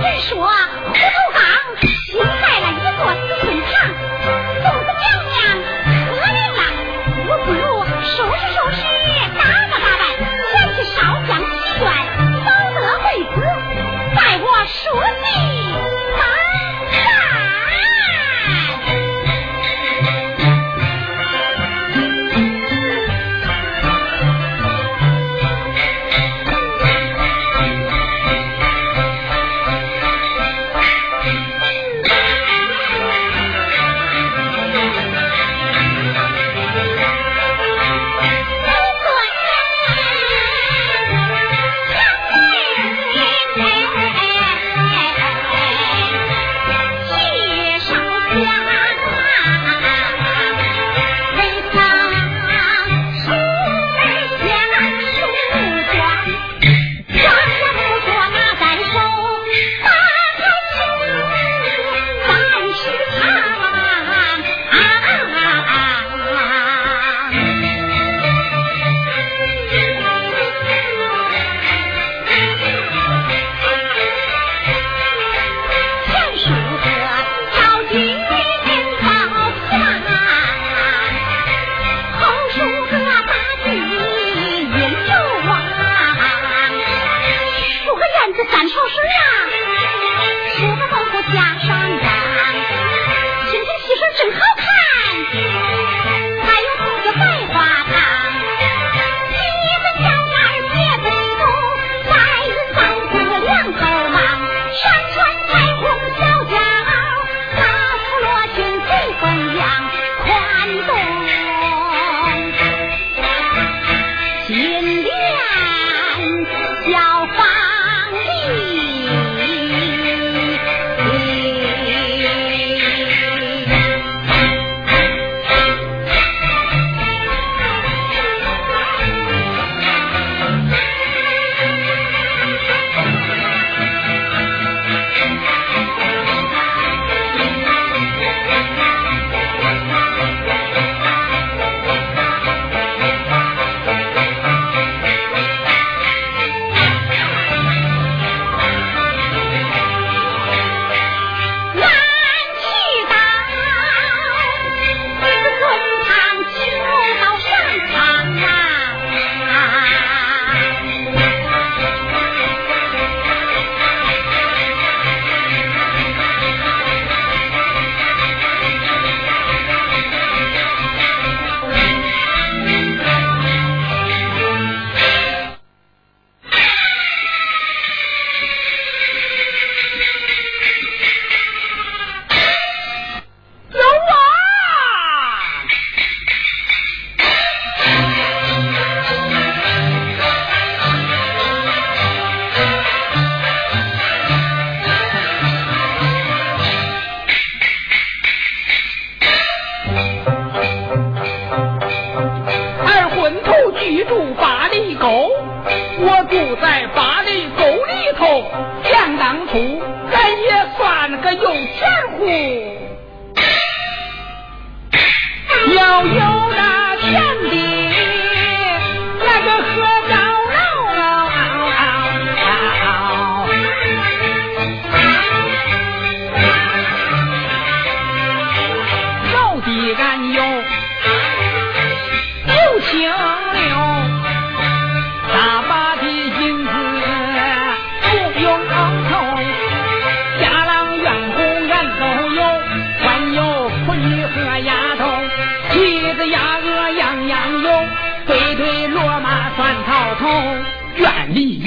认识我啊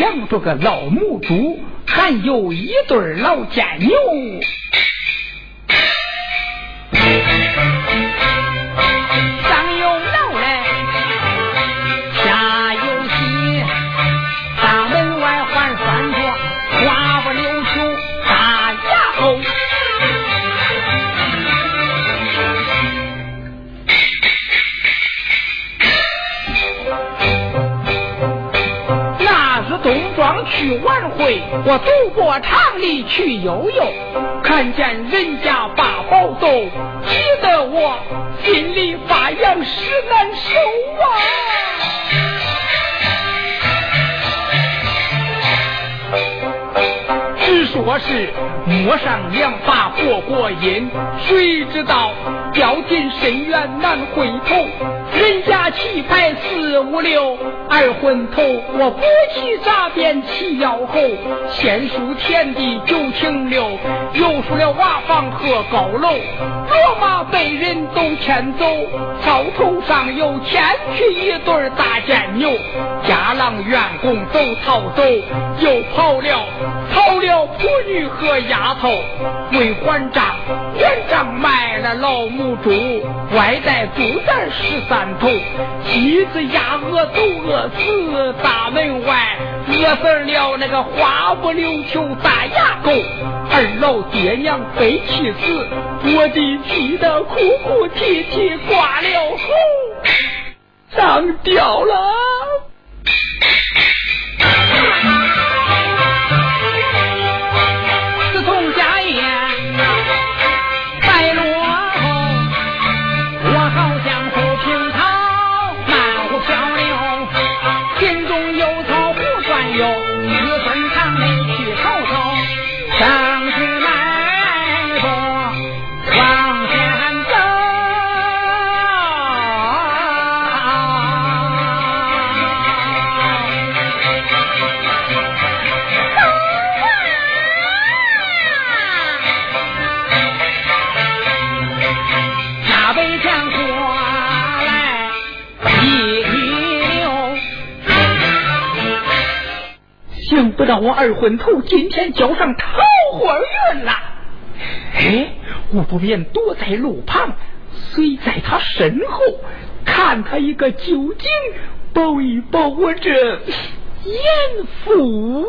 养着个老母猪，还有一对老奸牛。我走过长里去悠悠看见人家把宝逗急得我心里发痒实难受啊。只说是摸上两把过过瘾谁知道掉进深渊难回头人家棋牌四五六，二婚头，我不去诈骗起要后，先输田地九顷六，又输了瓦房和高楼。骡马被人都牵走，草头上又牵去一对大贱牛。家郎员工都逃走，又跑了，跑了仆女和丫头。为还账，连账卖了老母猪，外带猪蛋十三头。鸡子鸭鹅都饿死，大门外饿死了那个花不溜秋大牙狗。二老爹娘被气死，我的气得哭哭啼啼，挂了喉，上吊了。不到我二婚头今天交上桃花运了。哎，我不便躲在路旁，随在他身后，看他一个究竟，保一保我这严父。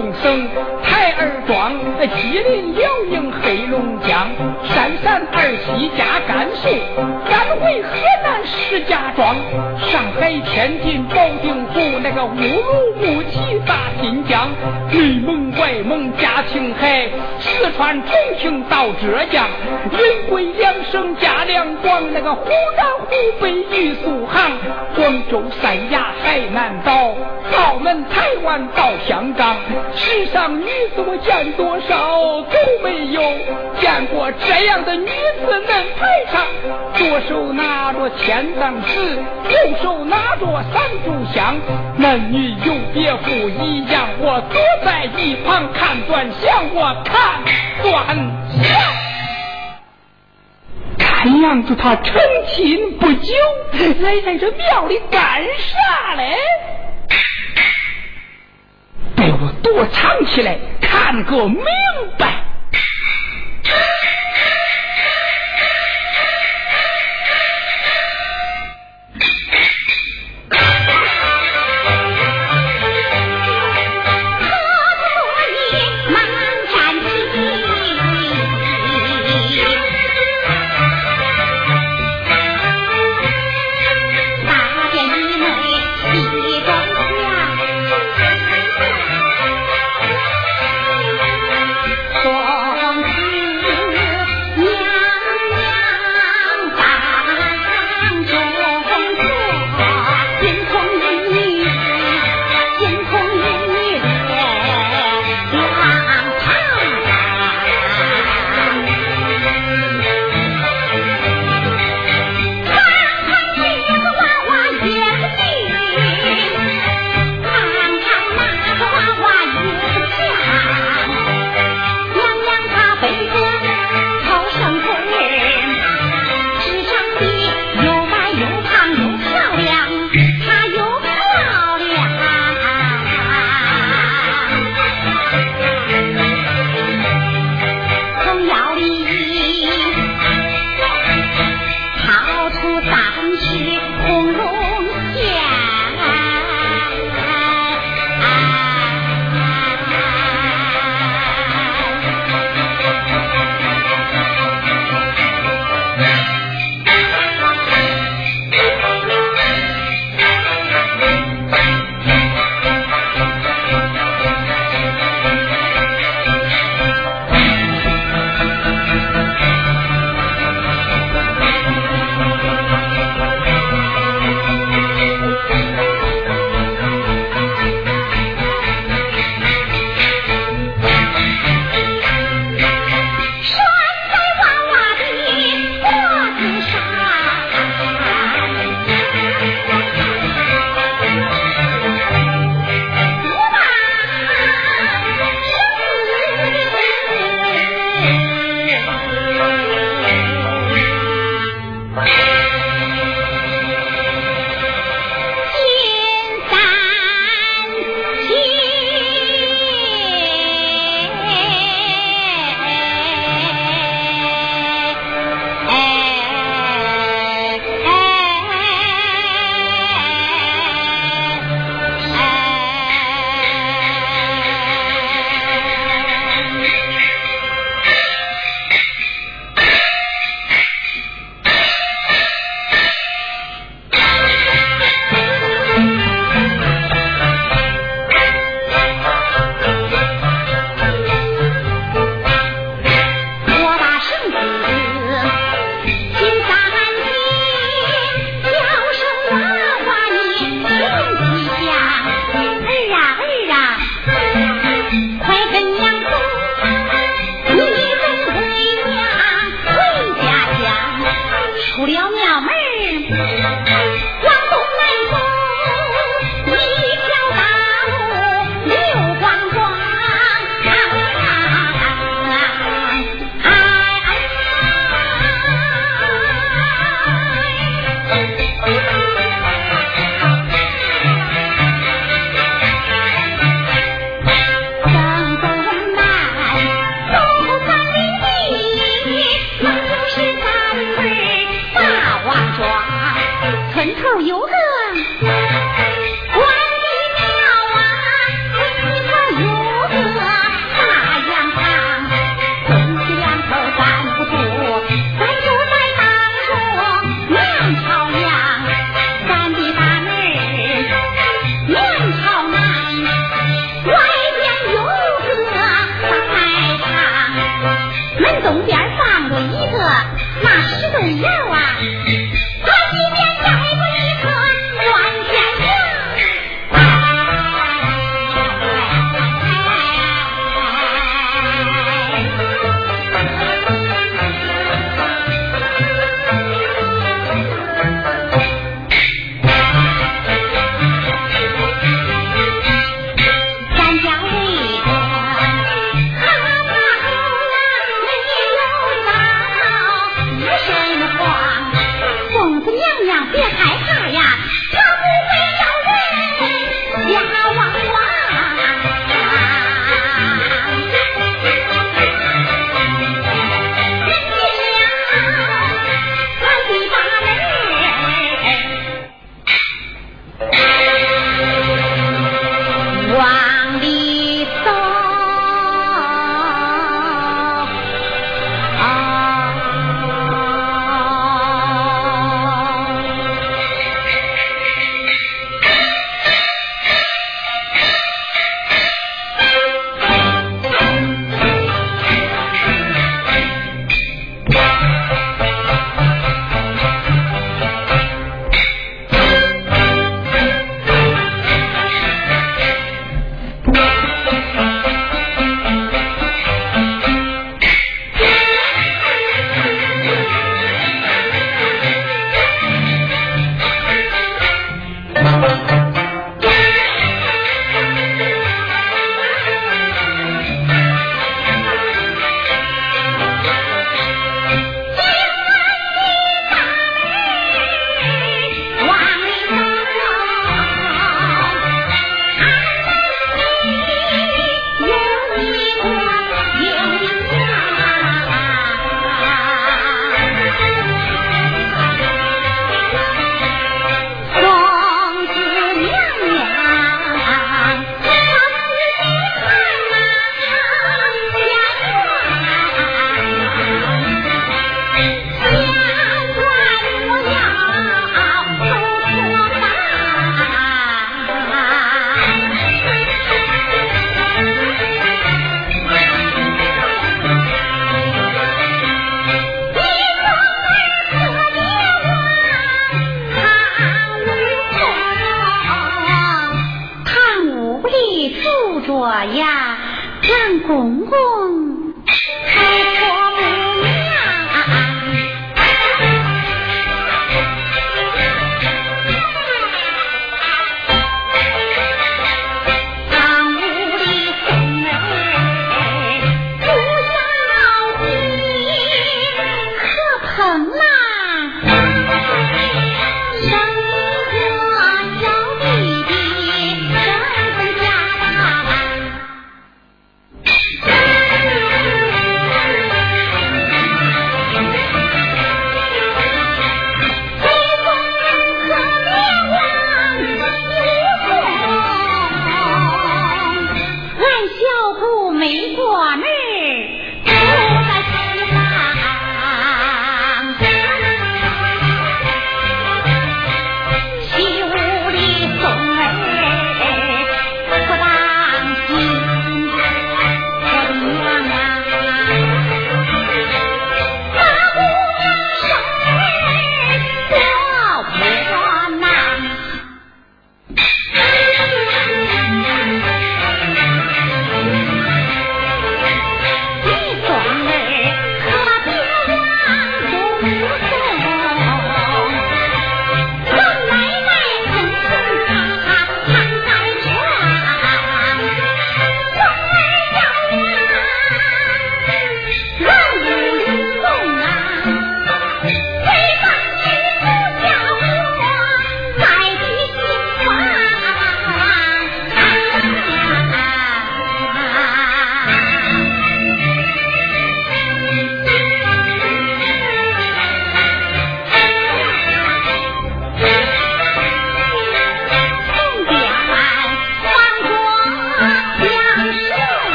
东省台儿庄，吉林辽宁黑龙江，山陕二西加甘肃，安徽河南石家庄，上海天津保定府，那个乌鲁木齐大新疆，内蒙外蒙加青海，四川重庆到浙江，逛，那个湖南湖北玉树杭。广州、三亚、海南岛、澳门、台湾到香港，世上女子我见多少，都没有见过这样的女子能排场。左手拿着千张纸，右手拿着三炷香，男女有别不一样。我躲在一旁看端详，我看端详。看样子他成亲不久，来在这庙里干啥嘞？被我躲藏起来，看个明白。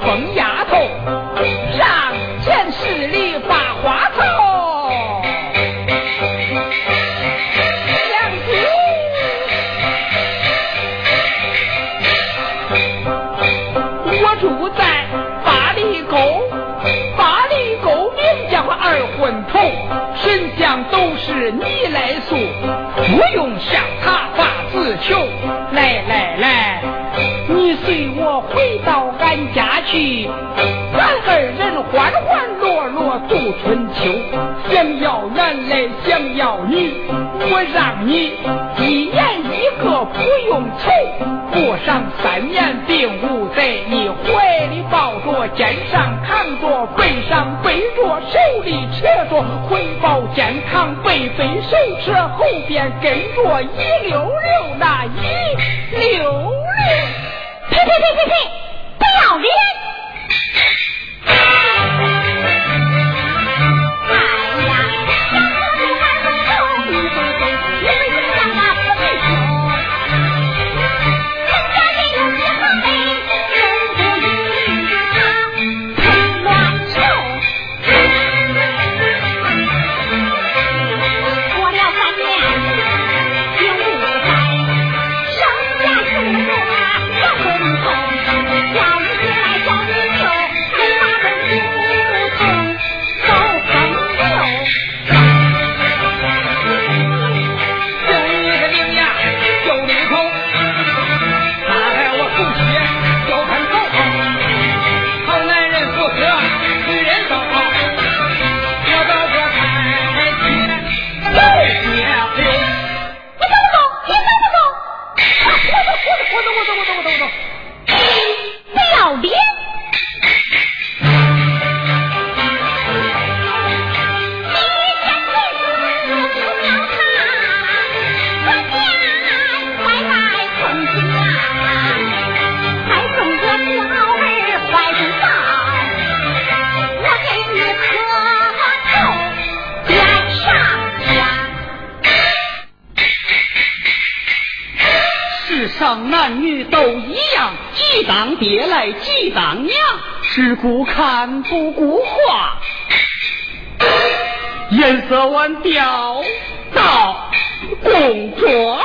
朋给我一流天色晚，吊到公婆。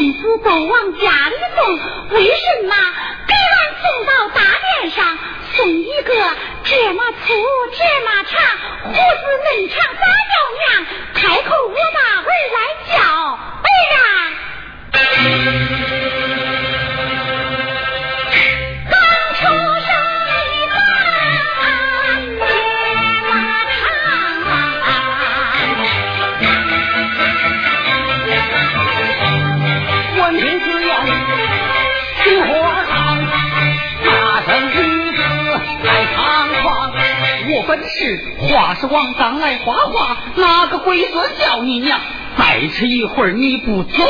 杏子都往家里送，为什么给俺送到大殿上？送一个这么粗这么长，胡子嫩长咋叫？娘开口，我把儿来叫。哎呀。本事，话是往当来画画，哪个龟孙叫你娘？再吃一会儿你不走。